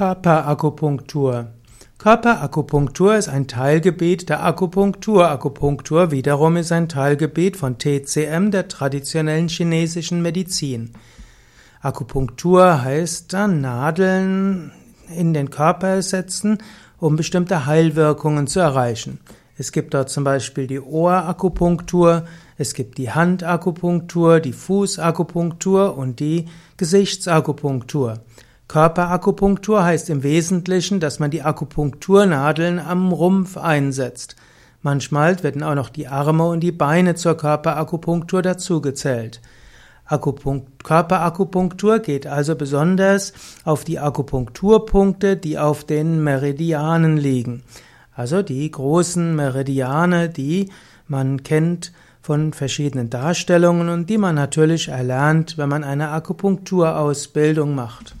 Körperakupunktur. Körperakupunktur ist ein Teilgebiet der Akupunktur. Akupunktur wiederum ist ein Teilgebiet von TCM, der traditionellen chinesischen Medizin. Akupunktur heißt dann Nadeln in den Körper setzen, um bestimmte Heilwirkungen zu erreichen. Es gibt dort zum Beispiel die Ohrakupunktur, es gibt die Handakupunktur, die Fußakupunktur und die Gesichtsakupunktur. Körperakupunktur heißt im Wesentlichen, dass man die Akupunkturnadeln am Rumpf einsetzt. Manchmal werden auch noch die Arme und die Beine zur Körperakupunktur dazugezählt. Körperakupunktur geht also besonders auf die Akupunkturpunkte, die auf den Meridianen liegen. Also die großen Meridiane, die man kennt von verschiedenen Darstellungen und die man natürlich erlernt, wenn man eine Akupunkturausbildung macht.